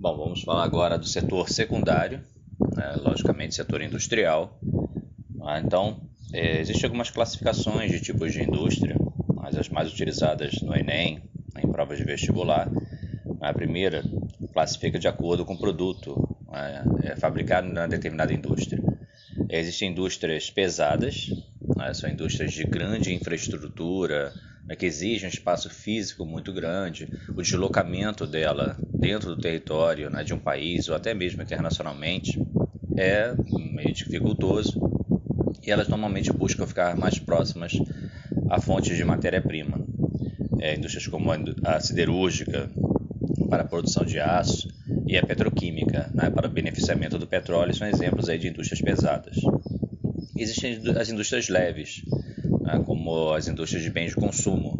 Bom, vamos falar agora do setor secundário, né, logicamente setor industrial. Ah, então, é, existem algumas classificações de tipos de indústria, mas as mais utilizadas no Enem, em provas de vestibular. A primeira classifica de acordo com o produto é, é fabricado em determinada indústria. Existem indústrias pesadas, né, são indústrias de grande infraestrutura, né, que exigem um espaço físico muito grande, o deslocamento dela dentro do território né, de um país ou até mesmo internacionalmente é meio dificultoso e elas normalmente buscam ficar mais próximas a fontes de matéria-prima. É, indústrias como a siderúrgica para a produção de aço e a petroquímica né, para o beneficiamento do petróleo são exemplos aí de indústrias pesadas. Existem as indústrias leves, né, como as indústrias de bens de consumo,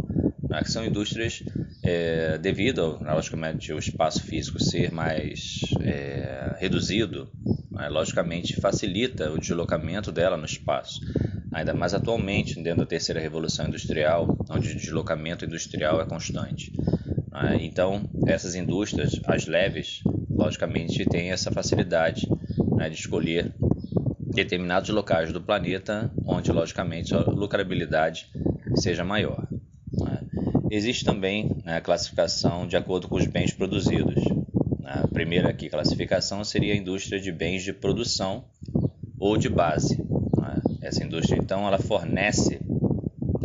né, que são indústrias é, devido, logicamente, ao espaço físico ser mais é, reduzido, né, logicamente facilita o deslocamento dela no espaço. Ainda mais atualmente, dentro da terceira revolução industrial, onde o deslocamento industrial é constante. Né. Então, essas indústrias, as leves, logicamente têm essa facilidade né, de escolher determinados locais do planeta onde, logicamente, a lucrabilidade seja maior. Né? Existe também né, a classificação de acordo com os bens produzidos. A primeira aqui classificação seria a indústria de bens de produção ou de base. Né? Essa indústria, então, ela fornece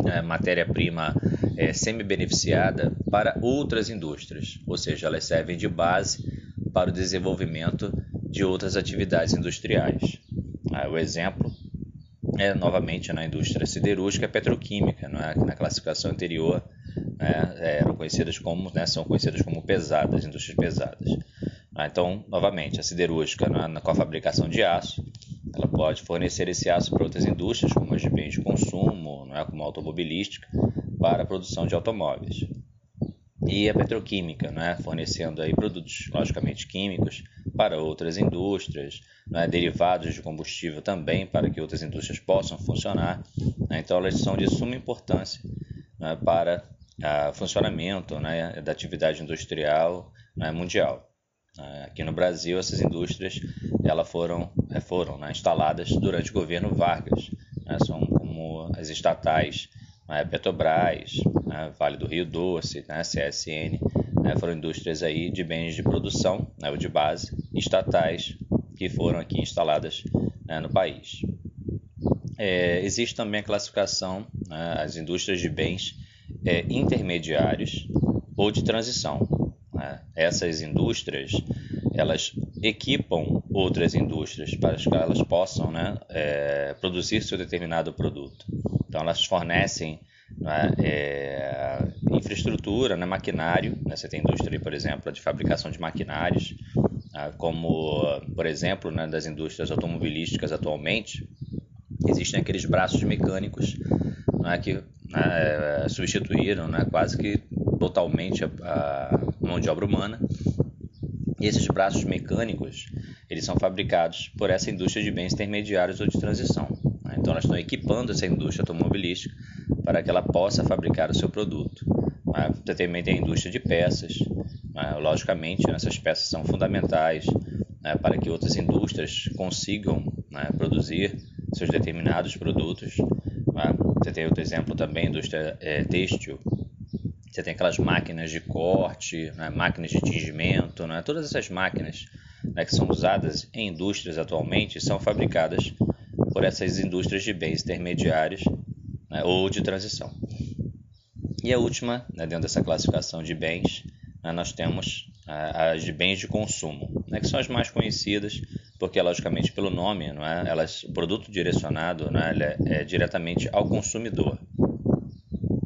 né, matéria-prima é, semi-beneficiada para outras indústrias, ou seja, elas servem de base para o desenvolvimento de outras atividades industriais. Ah, o exemplo é novamente na indústria siderúrgica e petroquímica, não é? na classificação anterior né, eram conhecidas como, né, são conhecidas como pesadas, indústrias pesadas. Ah, então, novamente, a siderúrgica né, com a fabricação de aço, ela pode fornecer esse aço para outras indústrias, como as de bens de consumo, não é? como a automobilística, para a produção de automóveis. E a petroquímica, né? fornecendo aí produtos, logicamente, químicos para outras indústrias, né, derivados de combustível também para que outras indústrias possam funcionar. Né, então, elas são de suma importância né, para o funcionamento né, da atividade industrial né, mundial. Né, aqui no Brasil, essas indústrias elas foram, é, foram né, instaladas durante o governo Vargas. Né, são como as estatais Petrobras, Vale do Rio Doce, CSN, foram indústrias aí de bens de produção, ou de base, estatais, que foram aqui instaladas né, no país. É, existe também a classificação, né, as indústrias de bens é, intermediários ou de transição. Né? Essas indústrias elas equipam outras indústrias para que elas possam né, é, produzir seu determinado produto. Então elas fornecem né, é, infraestrutura, né, maquinário. Né, você tem indústria, por exemplo, de fabricação de maquinários ah, como, por exemplo, né, das indústrias automobilísticas atualmente, existem aqueles braços mecânicos né, que né, substituíram né, quase que totalmente a, a, mão de obra humana. E esses braços mecânicos eles são fabricados por essa indústria de bens intermediários ou de transição. Né? Então, elas estão equipando essa indústria automobilística para que ela possa fabricar o seu produto. Né? Você também tem a indústria de peças, né? Logicamente, essas peças são fundamentais né, para que outras indústrias consigam né, produzir seus determinados produtos. Né? Você tem outro exemplo também, indústria é, têxtil. Você tem aquelas máquinas de corte, né, máquinas de tingimento, né? todas essas máquinas né, que são usadas em indústrias atualmente são fabricadas por essas indústrias de bens intermediários né, ou de transição. E a última, né, dentro dessa classificação de bens, né, nós temos as de bens de consumo, né, que são as mais conhecidas, porque logicamente pelo nome, não é, elas, o produto direcionado não é, é, é diretamente ao consumidor.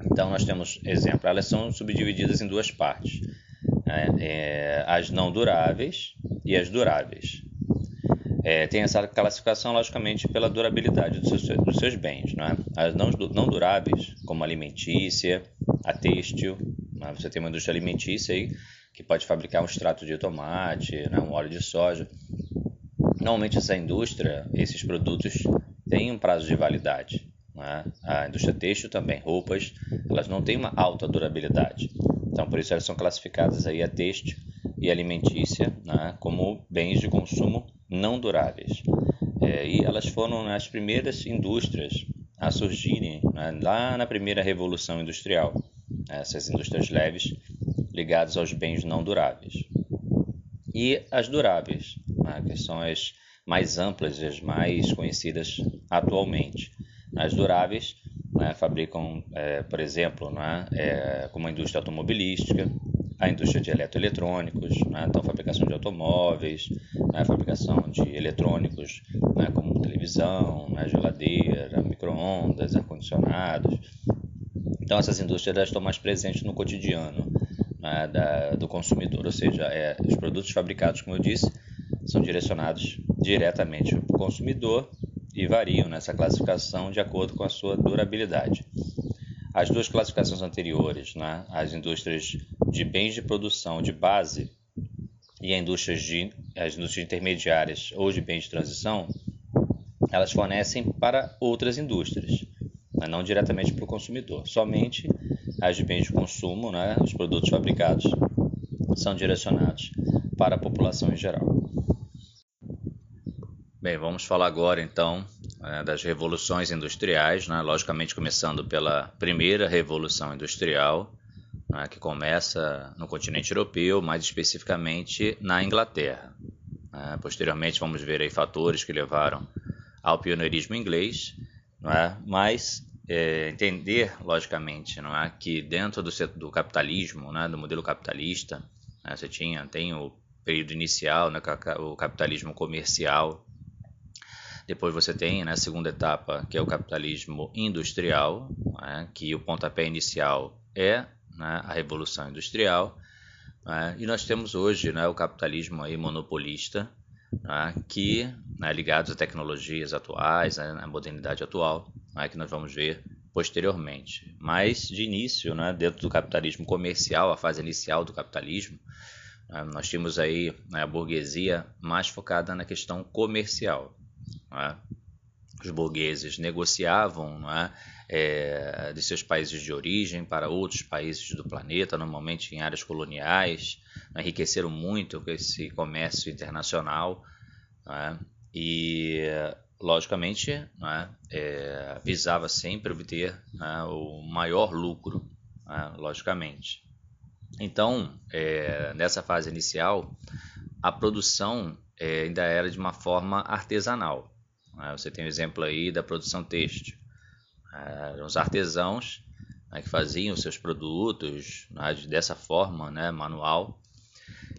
Então nós temos exemplo, elas são subdivididas em duas partes, né, é, as não duráveis e as duráveis. É, tem essa classificação, logicamente, pela durabilidade dos seus, dos seus bens. Não é? As não, não duráveis, como alimentícia, a têxtil, né? Você tem uma indústria alimentícia aí que pode fabricar um extrato de tomate, né? um óleo de soja. Normalmente essa indústria, esses produtos têm um prazo de validade. Né? A indústria têxtil também, roupas, elas não têm uma alta durabilidade. Então por isso elas são classificadas aí a têxtil e alimentícia né, como bens de consumo não duráveis. É, e elas foram as primeiras indústrias a surgirem né, lá na primeira revolução industrial, essas indústrias leves ligadas aos bens não duráveis. E as duráveis, né, que são as mais amplas as mais conhecidas atualmente. As duráveis né, fabricam, é, por exemplo, né, é, como a indústria automobilística, a indústria de eletroeletrônicos, né, então fabricação de automóveis, né, fabricação de eletrônicos né, como televisão, né, geladeira, micro-ondas, ar-condicionados. Então essas indústrias estão mais presentes no cotidiano né, da, do consumidor, ou seja, é, os produtos fabricados, como eu disse, são direcionados diretamente para o consumidor e variam nessa classificação de acordo com a sua durabilidade. As duas classificações anteriores, né, as indústrias de bens de produção de base e as indústrias, de, as indústrias intermediárias ou de bens de transição, elas fornecem para outras indústrias, mas não diretamente para o consumidor. Somente as de bens de consumo, né, os produtos fabricados, são direcionados para a população em geral. Bem, vamos falar agora então é, das revoluções industriais, né? logicamente começando pela primeira revolução industrial, né? que começa no continente europeu, mais especificamente na Inglaterra. É, posteriormente vamos ver aí fatores que levaram ao pioneirismo inglês, é? mas é, entender logicamente não é? que dentro do, do capitalismo, né? do modelo capitalista, né? você tinha tem o período inicial, né? o capitalismo comercial, depois você tem né, a segunda etapa, que é o capitalismo industrial, né, que o pontapé inicial é né, a revolução industrial. Né, e nós temos hoje né, o capitalismo aí monopolista, né, que né, ligados a tecnologias atuais, na modernidade atual, que nós vamos ver posteriormente. Mas de início, dentro do capitalismo comercial, a fase inicial do capitalismo, nós tínhamos aí a burguesia mais focada na questão comercial. É? Os burgueses negociavam é? É, de seus países de origem para outros países do planeta, normalmente em áreas coloniais, enriqueceram muito com esse comércio internacional é? e, logicamente, é? visava sempre obter o maior lucro, logicamente. Então, nessa fase inicial, a produção ainda era de uma forma artesanal. Né? Você tem o um exemplo aí da produção têxtil. Eram os artesãos né, que faziam seus produtos né, dessa forma, né, manual,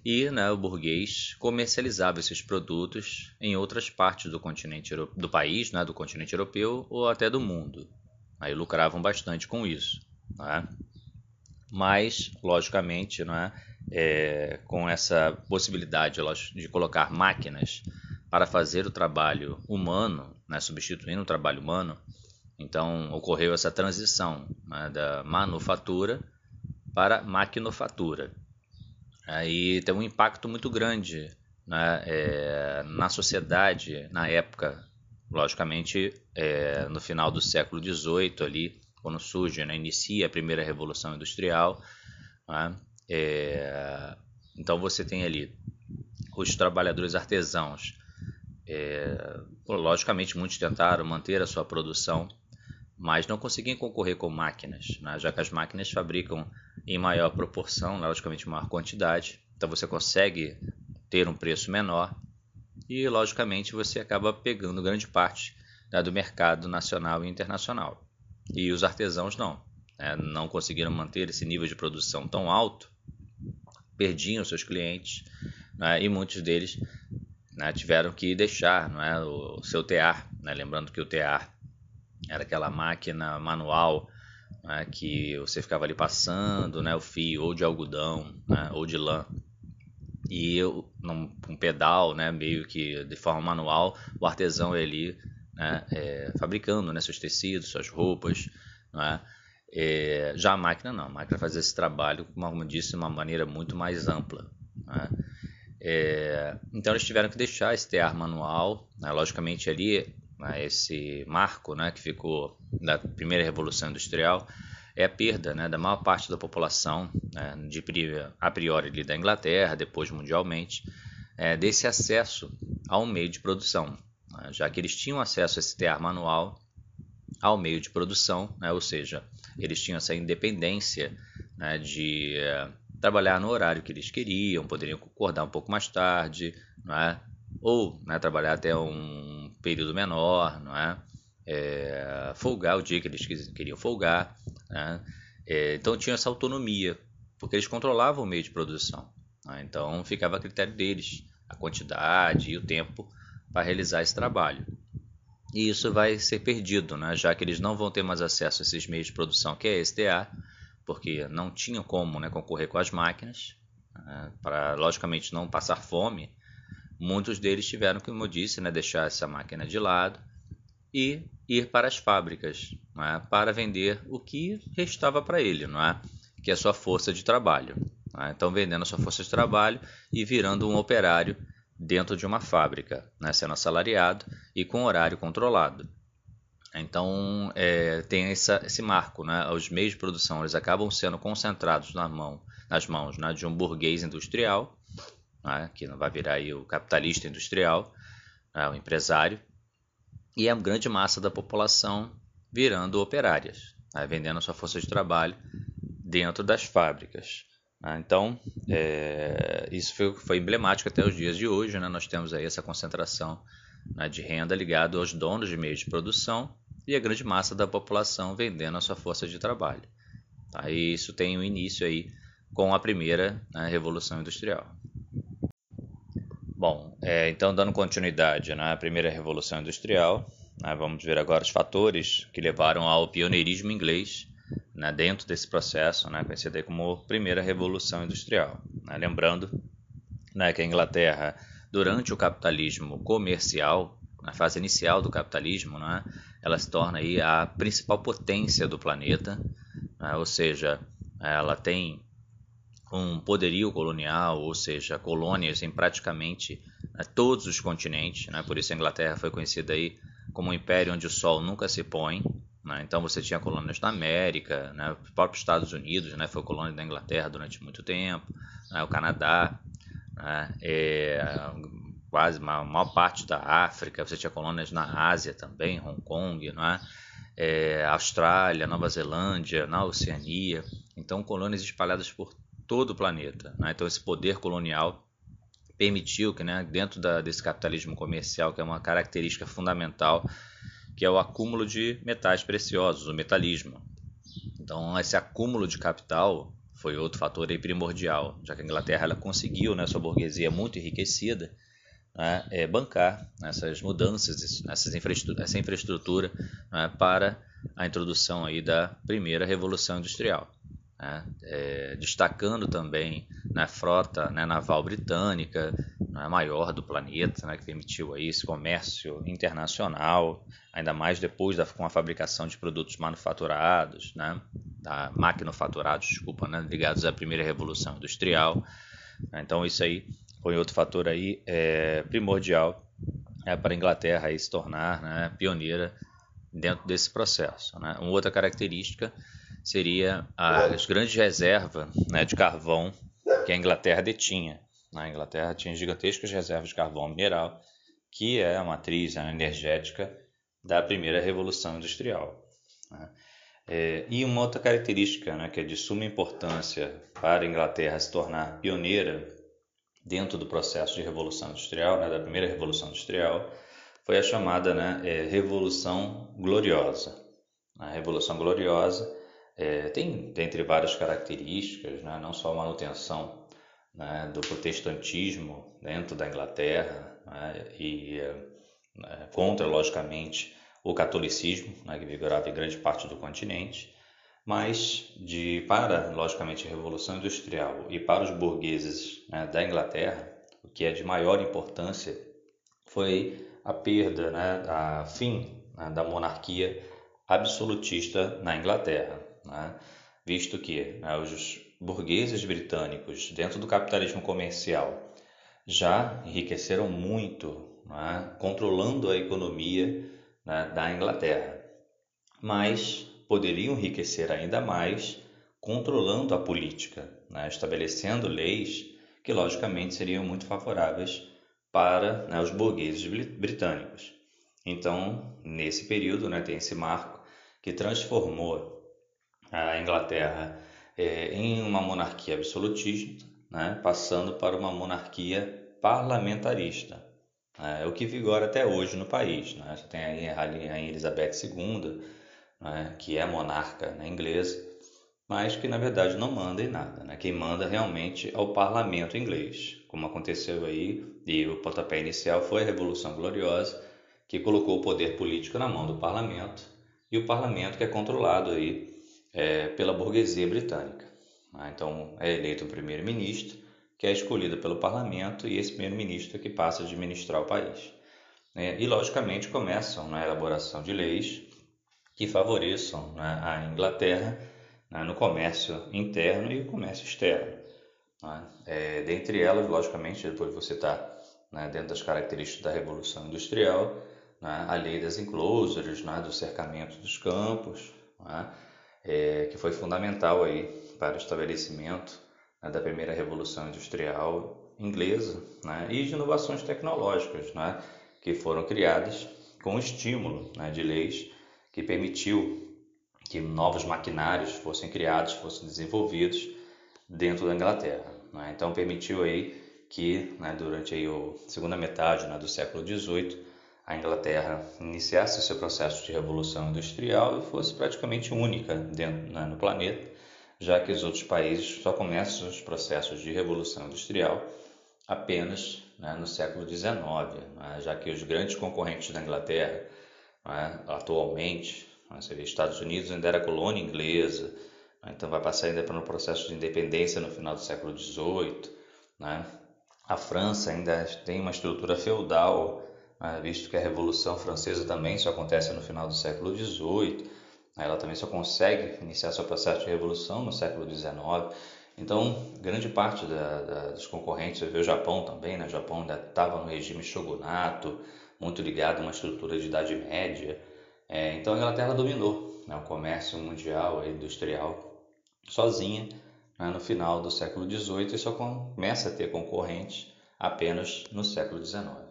e né, o burguês comercializava esses produtos em outras partes do continente do país, né, do continente europeu ou até do mundo. Aí lucravam bastante com isso. Né? Mas, logicamente, né, é, com essa possibilidade de colocar máquinas para fazer o trabalho humano, né, substituindo o trabalho humano, então ocorreu essa transição né, da manufatura para maquinofatura. Aí tem um impacto muito grande né, é, na sociedade na época, logicamente é, no final do século XVIII ali, quando surge, né, inicia a primeira revolução industrial. Né, é, então você tem ali os trabalhadores artesãos é, logicamente, muitos tentaram manter a sua produção, mas não conseguiam concorrer com máquinas, né? já que as máquinas fabricam em maior proporção, logicamente, maior quantidade, então você consegue ter um preço menor e, logicamente, você acaba pegando grande parte né, do mercado nacional e internacional. E os artesãos não, né? não conseguiram manter esse nível de produção tão alto, perdiam seus clientes né? e muitos deles né, tiveram que deixar não é, o, seu tear. Né, lembrando que o tear era aquela máquina manual né, que você ficava ali passando né, o fio ou de algodão né, ou de lã. E eu, num, um pedal, né, meio que de forma manual, o artesão ali né, é, fabricando né, seus tecidos, suas roupas. Né, é, já a máquina não, a máquina fazia esse trabalho, como eu disse, de uma maneira muito mais ampla. Né. É, então eles tiveram que deixar esse tear manual, né, logicamente ali né, esse marco né, que ficou da primeira revolução industrial é a perda né, da maior parte da população, né, de, a priori ali da Inglaterra, depois mundialmente, é, desse acesso ao meio de produção, né, já que eles tinham acesso a esse tear manual ao meio de produção, né, ou seja, eles tinham essa independência né, de é, trabalhar no horário que eles queriam, poderiam acordar um pouco mais tarde, é? ou né, trabalhar até um período menor, é? é folgar o dia que eles queriam folgar. Né? É, então tinha essa autonomia, porque eles controlavam o meio de produção. Né? Então ficava a critério deles a quantidade e o tempo para realizar esse trabalho. E isso vai ser perdido, né? já que eles não vão ter mais acesso a esses meios de produção, que é STA, porque não tinham como né, concorrer com as máquinas, né? para logicamente não passar fome. Muitos deles tiveram, como eu disse, né, deixar essa máquina de lado e ir para as fábricas é? para vender o que restava para ele, não é? que é a sua força de trabalho. É? Então, vendendo a sua força de trabalho e virando um operário dentro de uma fábrica, né? sendo assalariado e com horário controlado. Então, é, tem essa, esse marco. Né? Os meios de produção eles acabam sendo concentrados na mão, nas mãos né? de um burguês industrial, né? que não vai virar aí o capitalista industrial, né? o empresário, e a grande massa da população virando operárias, né, vendendo sua força de trabalho dentro das fábricas. Né. Então, é, isso foi, foi, emblemático até os dias de hoje. Né? Nós temos aí essa concentração né, de renda ligada aos donos de meios de produção e a grande massa da população vendendo a sua força de trabalho. Tá? E isso tem um início aí com a primeira né, revolução industrial. Bom, é, então dando continuidade na primeira revolução industrial, né, vamos ver agora os fatores que levaram ao pioneirismo inglês né, dentro desse processo, né, conhecido como primeira revolução industrial. Né, lembrando né, que a Inglaterra, durante o capitalismo comercial, na fase inicial do capitalismo, né, ela se torna aí a principal potência do planeta, né, ou seja, ela tem um poderio colonial, ou seja, colônias em praticamente né, todos os continentes. Né? Por isso a Inglaterra foi conhecida aí como um império onde o sol nunca se põe. Né? Então você tinha colônias na América, né? os próprios Estados Unidos né? foi colônia da Inglaterra durante muito tempo, né? o Canadá, né? é, quase a maior parte da África, você tinha colônias na Ásia também, Hong Kong, não é? É, Austrália, Nova Zelândia, na Oceania. Então, colônias espalhadas por todo o planeta. Né? Então, esse poder colonial permitiu que, né, dentro da, desse capitalismo comercial, que é uma característica fundamental, que é o acúmulo de metais preciosos, o metalismo. Então, esse acúmulo de capital foi outro fator primordial, já que a Inglaterra ela conseguiu, né, sua burguesia muito enriquecida, né, é, bancar essas mudanças, essas infraestrutura, essa infraestrutura né, para a introdução aí da primeira revolução industrial né, é, destacando também na frota né, naval britânica, né, maior do planeta, né, que permitiu aí esse comércio internacional, ainda mais depois da, com a fabricação de produtos manufaturados, né, da maquinofaturados, desculpa, né, ligados à primeira revolução industrial. Então isso aí foi outro fator aí é, primordial é, para a Inglaterra aí se tornar né, pioneira dentro desse processo. Né. Uma outra característica seria as grandes reservas né, de carvão que a Inglaterra detinha. A Inglaterra tinha gigantescas reservas de carvão mineral, que é a matriz energética da primeira revolução industrial. Né. É, e uma outra característica né, que é de suma importância para a Inglaterra se tornar pioneira dentro do processo de revolução industrial, né, da primeira revolução industrial, foi a chamada né, é, Revolução Gloriosa. A Revolução Gloriosa é, tem, dentre várias características, né, não só a manutenção né, do protestantismo dentro da Inglaterra né, e é, contra, logicamente, o catolicismo, né, que vigorava em grande parte do continente, mas de para, logicamente, a Revolução Industrial e para os burgueses né, da Inglaterra, o que é de maior importância foi a perda, né, a fim né, da monarquia absolutista na Inglaterra né? visto que né, os burgueses britânicos, dentro do capitalismo comercial, já enriqueceram muito, né, controlando a economia né, da Inglaterra. Mas, poderiam enriquecer ainda mais controlando a política, né, estabelecendo leis que logicamente seriam muito favoráveis para né, os burgueses britânicos. Então, nesse período, né, tem esse marco que transformou a Inglaterra é, em uma monarquia absolutista, né, passando para uma monarquia parlamentarista. É, o que vigora até hoje no país. Né? Você tem aí a Rainha Elizabeth II, né, que é monarca né, inglesa, mas que na verdade não manda em nada. Né? Quem manda realmente é o parlamento inglês, como aconteceu aí, e o pontapé inicial foi a Revolução Gloriosa, que colocou o poder político na mão do parlamento, e o parlamento que é controlado aí é, pela burguesia britânica. Né? Então é eleito o primeiro-ministro, que é escolhido pelo parlamento, e esse primeiro-ministro é que passa a administrar o país. É, e logicamente começam na elaboração de leis que favoreçam né, a Inglaterra né, no comércio interno e o comércio externo. Né? É, dentre elas, logicamente, depois você está né, dentro das características da Revolução Industrial, né, a lei das enclosures, né, do cercamento dos campos, né, é, que foi fundamental aí para o estabelecimento né, da primeira revolução industrial inglesa né, e de inovações tecnológicas né, que foram criadas com estímulo né, de leis que permitiu que novos maquinários fossem criados, fossem desenvolvidos dentro da Inglaterra. Né. Então permitiu aí que né, durante aí a segunda metade do século XVIII a Inglaterra iniciasse seu processo de revolução industrial e fosse praticamente única dentro, né, no planeta, já que os outros países só começam os processos de revolução industrial apenas né, no século XIX, né, já que os grandes concorrentes da Inglaterra né, atualmente, né, seria Estados Unidos ainda era colônia inglesa, né, então vai passar ainda pelo processo de independência no final do século XVIII, né, a França ainda tem uma estrutura feudal né, visto que a Revolução Francesa também só acontece no final do século XVIII, né, ela também só consegue iniciar seu processo de revolução no século XIX. Então, grande parte da, da, dos concorrentes, você vê o Japão também, né? o Japão ainda estava no regime shogunato, muito ligado a uma estrutura de Idade Média. É, então, a Inglaterra dominou né? o comércio mundial, industrial, sozinha, né? no final do século XVIII, e só começa a ter concorrentes apenas no século XIX.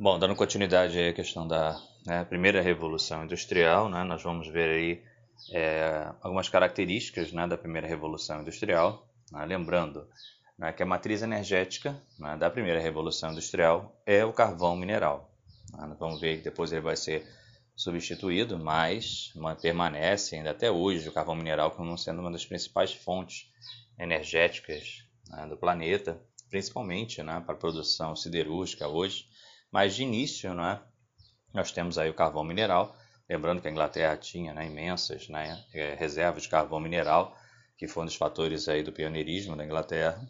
Bom, dando continuidade à questão da né, primeira revolução industrial, né, nós vamos ver aí é, algumas características né, da primeira revolução industrial. Né, lembrando né, que a matriz energética né, da primeira revolução industrial é o carvão mineral. Vamos ver que depois ele vai ser substituído, mas permanece ainda até hoje o carvão mineral como sendo uma das principais fontes energéticas do planeta, principalmente para a produção siderúrgica hoje mas de início, né, nós temos aí o carvão mineral. Lembrando que a Inglaterra tinha né, imensas né, é, reservas de carvão mineral, que foi um dos fatores aí do pioneirismo da Inglaterra.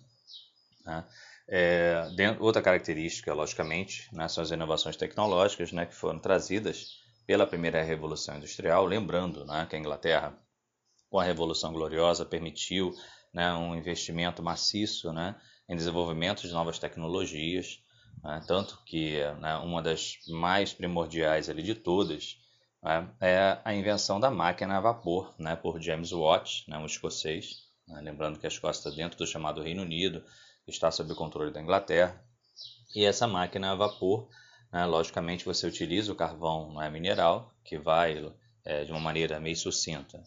Né. É, dentro, outra característica, logicamente, né, são as inovações tecnológicas né, que foram trazidas pela primeira revolução industrial. Lembrando né, que a Inglaterra, com a Revolução Gloriosa, permitiu né, um investimento maciço né, em desenvolvimento de novas tecnologias. Né? Tanto que né, uma das mais primordiais ali de todas né, é a invenção da máquina a vapor né, por James Watt, né, um escocês. Né, lembrando que a Escócia está dentro do chamado Reino Unido, está sob o controle da Inglaterra. E essa máquina a vapor, né, logicamente você utiliza o carvão não é, mineral, que vai é, de uma maneira meio sucinta,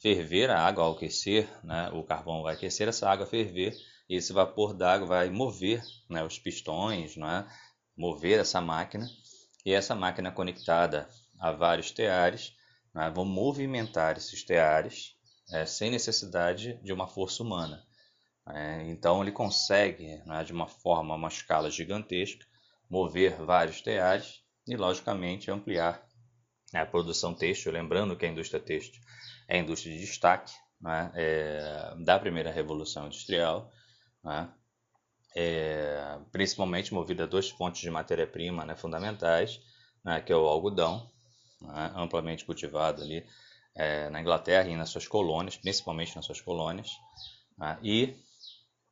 ferver a água ao aquecer, né, o carvão vai aquecer essa água, ferver e esse vapor d'água vai mover né, os pistões, é? mover essa máquina, e essa máquina conectada a vários teares é? vão movimentar esses teares é, sem necessidade de uma força humana. É, então ele consegue, é, de uma forma, uma escala gigantesca, mover vários teares e, logicamente, ampliar né, a produção têxtil. Lembrando que a indústria têxtil é a indústria de destaque é, da primeira revolução industrial né? É, principalmente movida a duas fontes de matéria-prima né, fundamentais, né, que é o algodão, né, amplamente cultivado ali é, na Inglaterra e nas suas colônias, principalmente nas suas colônias, né, e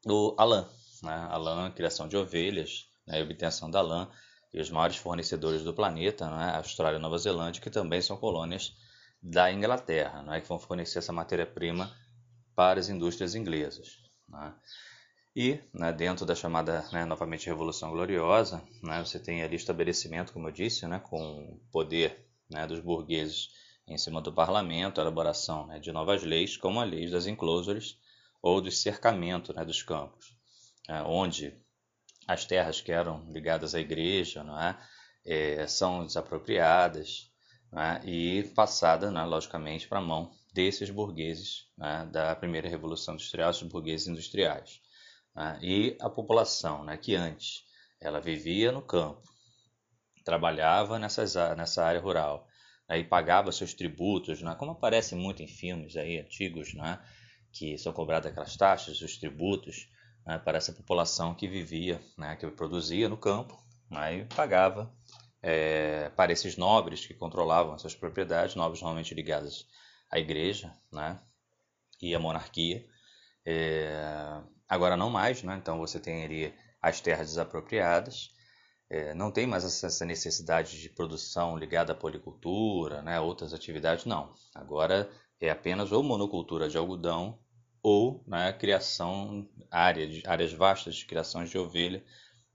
o a lã, a lã, criação de ovelhas, né, e obtenção da lã, e os maiores fornecedores do planeta, né, Austrália e Nova Zelândia, que também são colônias da Inglaterra, né, que vão fornecer essa matéria-prima para as indústrias inglesas. Né. E né, dentro da chamada, né, novamente, Revolução Gloriosa, né, você tem ali estabelecimento, como eu disse, né, com poder né, dos burgueses em cima do parlamento, a elaboração né, de novas leis, como a lei das enclosures ou do cercamento dos campos, onde as terras que eram ligadas à igreja é, é são desapropriadas é, e passadas, né, logicamente, para a mão desses burgueses da primeira revolução industrial, os burgueses industriais. Né, e a população, né, que antes ela vivia no campo, trabalhava nessas, nessa área rural né, e pagava seus tributos, né, como aparece muito em filmes aí antigos, né, que são cobradas aquelas taxas, os tributos, né, para essa população que vivia, né, que produzia no campo né, e pagava é, para esses nobres que controlavam essas propriedades, nobres normalmente ligados à igreja né, e à monarquia. É, agora não mais, né, então você tem ali as terras desapropriadas, é, não tem mais essa necessidade de produção ligada à policultura, né, outras atividades, não. Agora é apenas ou monocultura de algodão ou né, criação área de, áreas vastas de criação de ovelha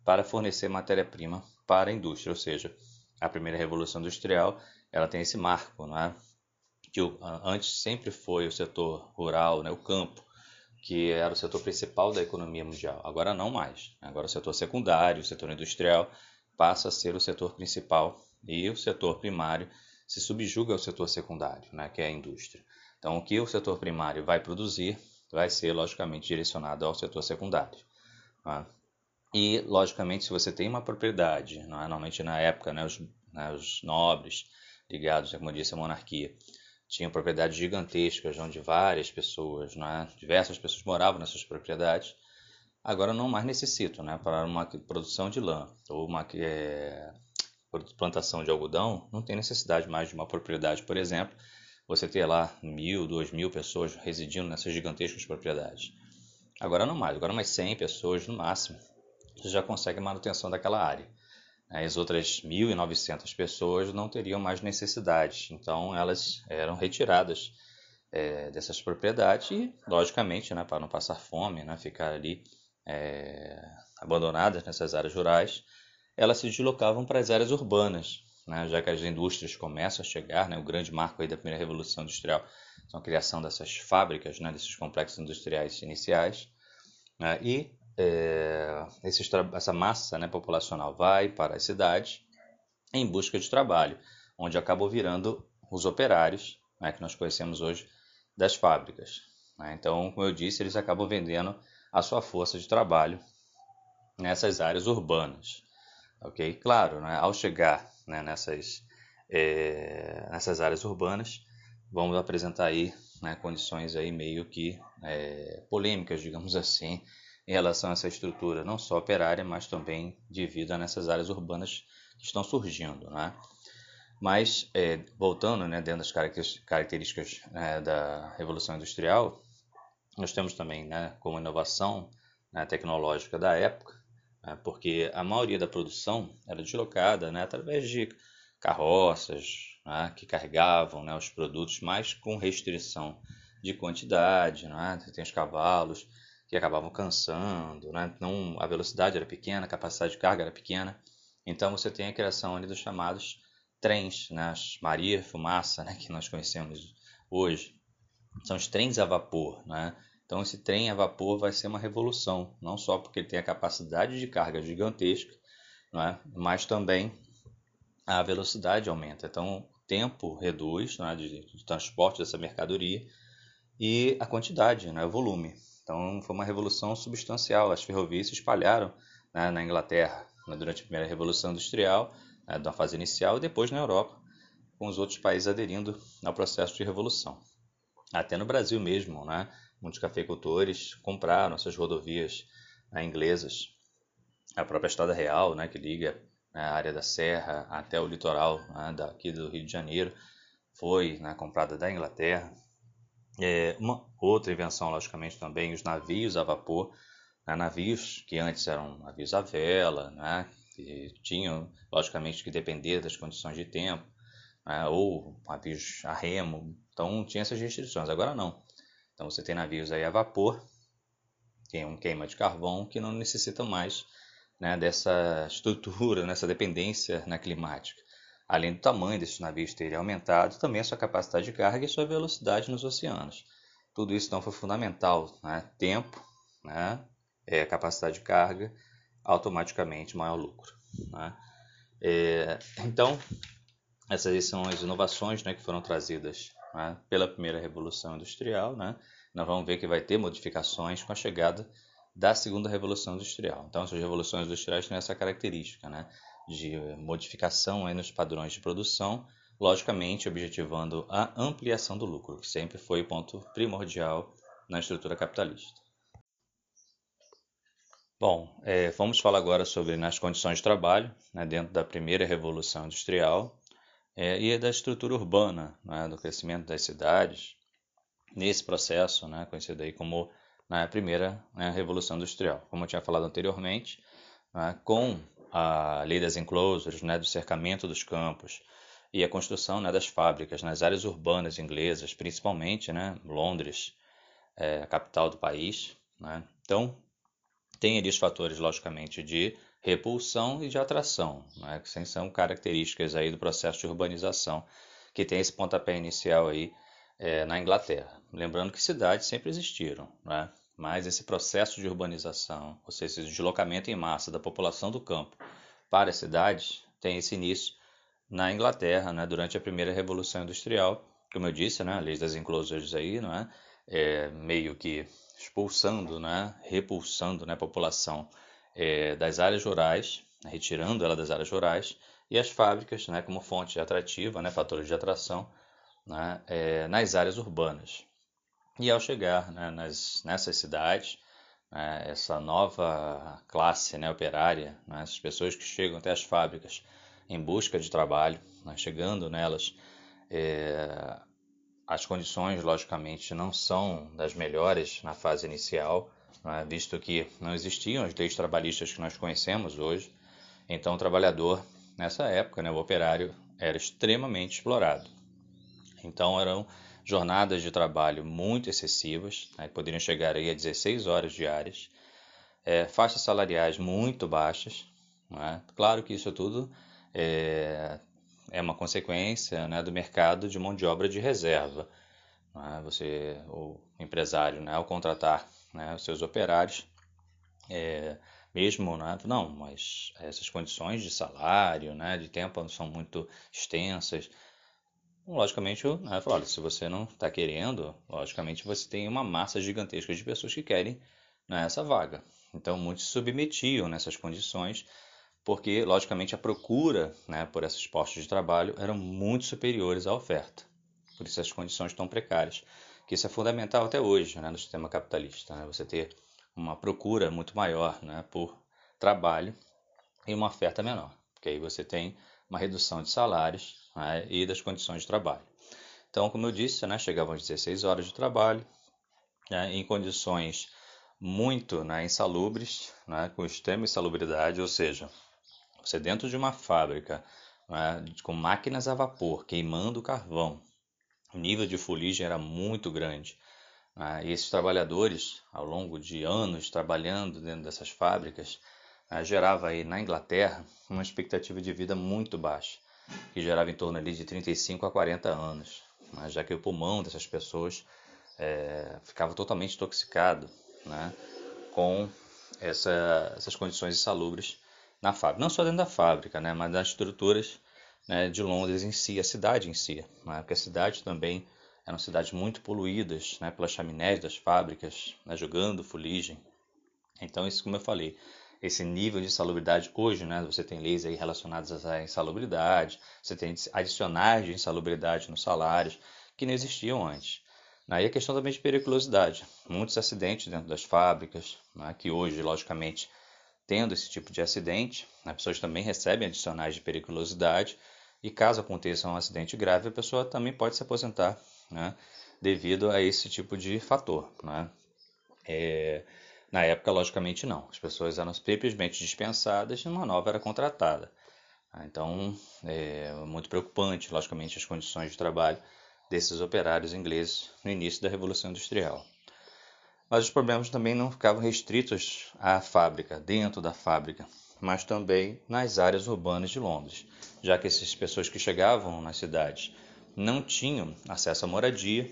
para fornecer matéria-prima para a indústria, ou seja, a primeira revolução industrial ela tem esse marco, né, que antes sempre foi o setor rural, né, o campo, que era o setor principal da economia mundial. Agora não mais. Agora o setor secundário, o setor industrial passa a ser o setor principal e o setor primário se subjuga ao setor secundário, né, que é a indústria. Então, o que o setor primário vai produzir vai ser logicamente direcionado ao setor secundário. Tá? E, logicamente, se você tem uma propriedade, é? normalmente na época, né, os, né, os, nobres ligados, como eu disse, à monarquia, tinham propriedades gigantescas, onde várias pessoas, né, diversas pessoas moravam nessas propriedades, agora não mais necessitam né, para uma produção de lã ou uma é, plantação de algodão, não tem necessidade mais de uma propriedade, por exemplo, você ter lá mil, duas mil pessoas residindo nessas gigantescas propriedades. Agora não mais, agora mais 100 pessoas no máximo, você já consegue a manutenção daquela área. As outras 1.900 pessoas não teriam mais necessidade, então elas eram retiradas é, dessas propriedades e, logicamente, né, para não passar fome, né, ficar ali é, abandonadas nessas áreas rurais, elas se deslocavam para as áreas urbanas, né, já que as indústrias começam a chegar, né, o grande marco da primeira revolução industrial são a criação dessas fábricas, né, desses complexos industriais iniciais, né, e é, essa massa né, populacional vai para as cidades em busca de trabalho, onde acabam virando os operários, né, que nós conhecemos hoje, das fábricas. Né. Então, como eu disse, eles acabam vendendo a sua força de trabalho nessas áreas urbanas. Ok? Claro, né, ao chegar né, nessas, é, nessas áreas urbanas, vamos apresentar aí né, condições aí meio que é, polêmicas, digamos assim, em relação a essa estrutura, não só operária, mas também de vida nessas áreas urbanas que estão surgindo. Né? Mas, é, voltando né, dentro das características né, da Revolução Industrial, nós temos também né, como inovação né, tecnológica da época né, porque a maioria da produção era deslocada né, através de carroças né, que carregavam né, os produtos, mas com restrição de quantidade. Né, tem os cavalos que acabavam cansando, né, não, a velocidade era pequena, a capacidade de carga era pequena. Então você tem a criação ali dos chamados trens, né, as Maria Fumaça, né, que nós conhecemos hoje. São os trens a vapor, né, então esse trem a vapor vai ser uma revolução, não só porque ele tem a capacidade de carga gigantesca, é? mas também a velocidade aumenta. Então o tempo reduz é? de, de, transporte dessa mercadoria e a quantidade, é? o volume. Então foi uma revolução substancial. As ferrovias se espalharam né, na Inglaterra né, durante a primeira revolução industrial, né, da fase inicial, e depois na Europa, com os outros países aderindo ao processo de revolução. Até no Brasil mesmo, né? muitos cafeicultores compraram essas rodovias né, inglesas. A própria Estrada Real, né, que liga né, a área da Serra até o litoral né, daqui do Rio de Janeiro, foi né, comprada da Inglaterra. É, uma outra invenção, logicamente, também, os navios a vapor, né, navios que antes eram navios à vela, né, que tinham, logicamente, que depender das condições de tempo, né, ou navios a remo, então tinha essas restrições. Agora não. Então você tem navios aí a vapor, tem um queima de carvão que não necessita mais né, dessa estrutura, nessa dependência na climática. Além do tamanho desses navios terem aumentado, também a sua capacidade de carga e sua velocidade nos oceanos. Tudo isso então foi fundamental. Né? Tempo, né? é, capacidade de carga, automaticamente maior lucro. Né? É, então, essas são as inovações né, que foram trazidas né, pela primeira revolução industrial. Né? Nós vamos ver que vai ter modificações com a chegada da segunda revolução industrial. Então, essas revoluções industriais têm essa característica, né? De modificação aí nos padrões de produção, logicamente objetivando a ampliação do lucro, que sempre foi o ponto primordial na estrutura capitalista. Bom, é, vamos falar agora sobre nas condições de trabalho, né, dentro da primeira revolução industrial é, e da estrutura urbana, né, do crescimento das cidades, nesse processo, né, conhecido aí como na né, primeira né, revolução industrial. Como eu tinha falado anteriormente, né, com a lei das enclosures, né, do cercamento dos campos e a construção né, das fábricas nas áreas urbanas inglesas, principalmente né, Londres, é, a capital do país. Né? Então, tem ali os fatores, logicamente, de repulsão e de atração, né, que são características aí do processo de urbanização, que tem esse pontapé inicial aí é, na Inglaterra. Lembrando que cidades sempre existiram, né? Mas esse processo de urbanização, ou seja, esse deslocamento em massa da população do campo para as cidades, tem esse início na Inglaterra, né, durante a primeira Revolução Industrial, como eu disse, né, a lei das enclosures aí, não é? é meio que expulsando, né, repulsando né, a população é, das áreas rurais, retirando ela das áreas rurais, e as fábricas né, como fonte atrativa, né, fatores de atração né, é, nas áreas urbanas. E ao chegar né, nas, nessas cidades, né, essa nova classe né, operária, né, essas pessoas que chegam até as fábricas em busca de trabalho, né, chegando nelas, é, as condições, logicamente, não são das melhores na fase inicial, né, visto que não existiam as leis trabalhistas que nós conhecemos hoje. Então, o trabalhador, nessa época, né, o operário, era extremamente explorado. Então, eram jornadas de trabalho muito excessivas, né, poderiam chegar aí a 16 horas diárias, é, faixas salariais muito baixas. Né? Claro que isso tudo é, é uma consequência né, do mercado de mão de obra de reserva. Né? Você, o empresário, né, ao contratar né, os seus operários, é, mesmo, né, não, mas essas condições de salário, né, de tempo são muito extensas, logicamente, né, falar, se você não está querendo, logicamente você tem uma massa gigantesca de pessoas que querem né, essa vaga. Então, muitos se submetiam nessas condições, porque, logicamente, a procura né, por esses postos de trabalho eram muito superiores à oferta. Por isso, as condições tão precárias. Que isso é fundamental até hoje né, no sistema capitalista. Né, você ter uma procura muito maior né, por trabalho e uma oferta menor. Porque aí você tem uma redução de salários né, e das condições de trabalho. Então, como eu disse, né, chegavam às 16 horas de trabalho, né, em condições muito né, insalubres, né, com extrema insalubridade, ou seja, você dentro de uma fábrica né, com máquinas a vapor queimando carvão, o nível de fuligem era muito grande. Né, e esses trabalhadores, ao longo de anos trabalhando dentro dessas fábricas, né, gerava aí na Inglaterra uma expectativa de vida muito baixa, que gerava em torno ali de 35 a 40 anos, né, já que o pulmão dessas pessoas é, ficava totalmente intoxicado né, com essa, essas condições insalubres na fábrica. Não só dentro da fábrica, né, mas nas estruturas né, de Londres em si, a cidade em si, né, porque a cidade também eram cidades muito poluídas né, pelas chaminés das fábricas, né, jogando fuligem. Então, isso, como eu falei, esse nível de insalubridade hoje, né? Você tem leis aí relacionadas à insalubridade, você tem adicionais de insalubridade nos salários que não existiam antes. Aí a questão também de periculosidade. Muitos acidentes dentro das fábricas, né? que hoje, logicamente, tendo esse tipo de acidente, as pessoas também recebem adicionais de periculosidade e caso aconteça um acidente grave, a pessoa também pode se aposentar né? devido a esse tipo de fator. Né? É, Na época, logicamente, não. As pessoas eram simplesmente dispensadas e uma nova era contratada. Ah, então, é muito preocupante, logicamente, as condições de trabalho desses operários ingleses no início da Revolução Industrial. Mas os problemas também não ficavam restritos à fábrica, dentro da fábrica, mas também nas áreas urbanas de Londres, já que essas pessoas que chegavam nas cidades não tinham acesso à moradia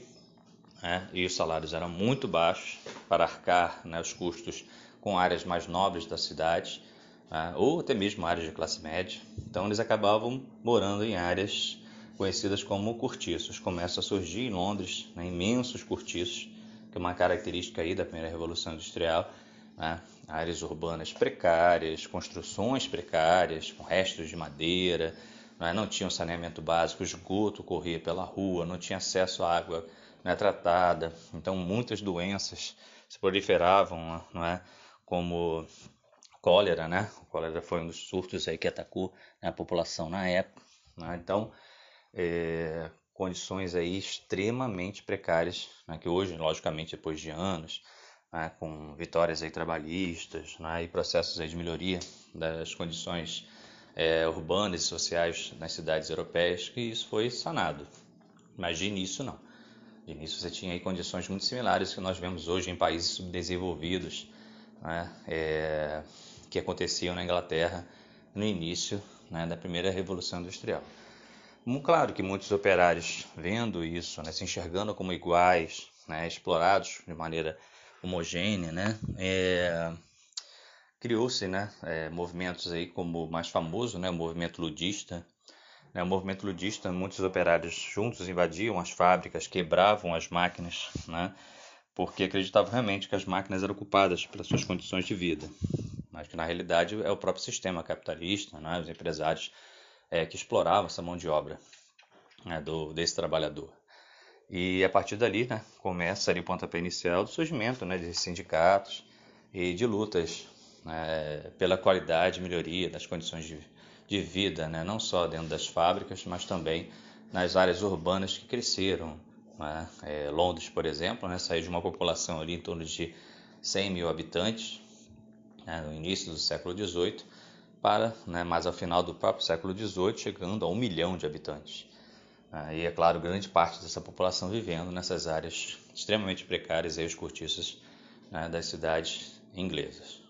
né, e os salários eram muito baixos para arcar né, os custos com áreas mais nobres da cidade né, ou até mesmo áreas de classe média. Então eles acabavam morando em áreas conhecidas como cortiços. Começam a surgir em Londres né, imensos cortiços, que é uma característica aí da primeira revolução industrial, né, áreas urbanas precárias, construções precárias, com restos de madeira, né, não tinham saneamento básico, esgoto corria pela rua, não tinha acesso à água né, tratada, então muitas doenças se proliferavam, não é, como cólera, né? O cólera foi um dos surtos aí que atacou né, a população na época, né? então é, condições aí extremamente precárias, né, que hoje, logicamente, depois de anos, né, com vitórias aí trabalhistas né, e processos aí de melhoria das condições é, urbanas e sociais nas cidades europeias, que isso foi sanado. De início não. De início você tinha condições muito similares que nós vemos hoje em países subdesenvolvidos, né, é, que aconteciam na Inglaterra no início né, da primeira Revolução Industrial. Claro que muitos operários vendo isso, né, se enxergando como iguais, né, explorados de maneira homogênea, né? É, criou-se, né, é, movimentos aí como o mais famoso, o movimento ludista. Né, o movimento ludista, muitos operários juntos invadiam as fábricas, quebravam as máquinas, né, porque acreditavam realmente que as máquinas eram ocupadas pelas suas condições de vida, mas que na realidade é o próprio sistema capitalista, né, os empresários é, que exploravam essa mão de obra né, do, desse trabalhador. E a partir dali, né, começa ali o pontapé inicial do surgimento né, de sindicatos e de lutas né, pela qualidade e melhoria das condições de, de vida, né, não só dentro das fábricas, mas também nas áreas urbanas que cresceram. Né? É, Londres, por exemplo, né, saiu de uma população ali em torno de 100 mil habitantes né, no início do século XVIII para, né, mais ao final do próprio século XVIII, chegando a um milhão de habitantes. Ah, e, é claro, grande parte dessa população vivendo nessas áreas extremamente precárias, aí, os cortiços né, das cidades inglesas.